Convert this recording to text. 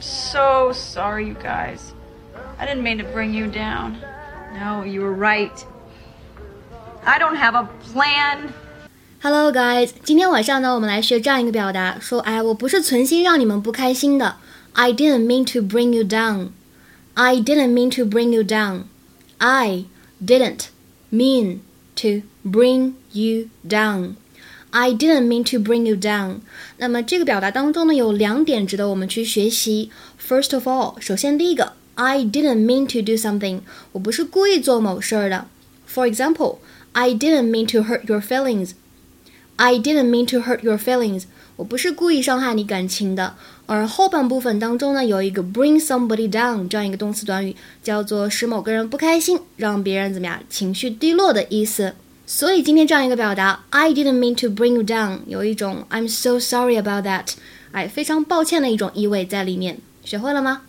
so sorry, you guys. I didn't mean to bring you down. No, you were right. I don't have a plan. Hello, guys. 今天晚上呢，我们来学这样一个表达，说，哎，我不是存心让你们不开心的。I didn't mean to bring you down. I didn't mean to bring you down. I didn't mean to bring you down. I didn't mean to bring you down。那么这个表达当中呢，有两点值得我们去学习。First of all，首先第一个，I didn't mean to do something，我不是故意做某事儿的。For example，I didn't mean to hurt your feelings。I didn't mean to hurt your feelings，我不是故意伤害你感情的。而后半部分当中呢，有一个 bring somebody down 这样一个动词短语，叫做使某个人不开心，让别人怎么样，情绪低落的意思。所以今天这样一个表达，I didn't mean to bring you down，有一种 I'm so sorry about that，哎，非常抱歉的一种意味在里面。学会了吗？